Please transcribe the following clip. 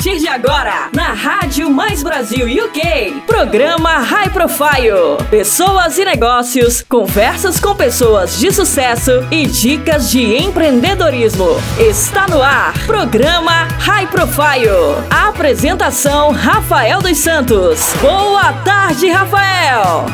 partir de agora, na Rádio Mais Brasil UK, programa High Profile. Pessoas e negócios, conversas com pessoas de sucesso e dicas de empreendedorismo. Está no ar, programa High Profile. Apresentação Rafael dos Santos. Boa tarde, Rafael.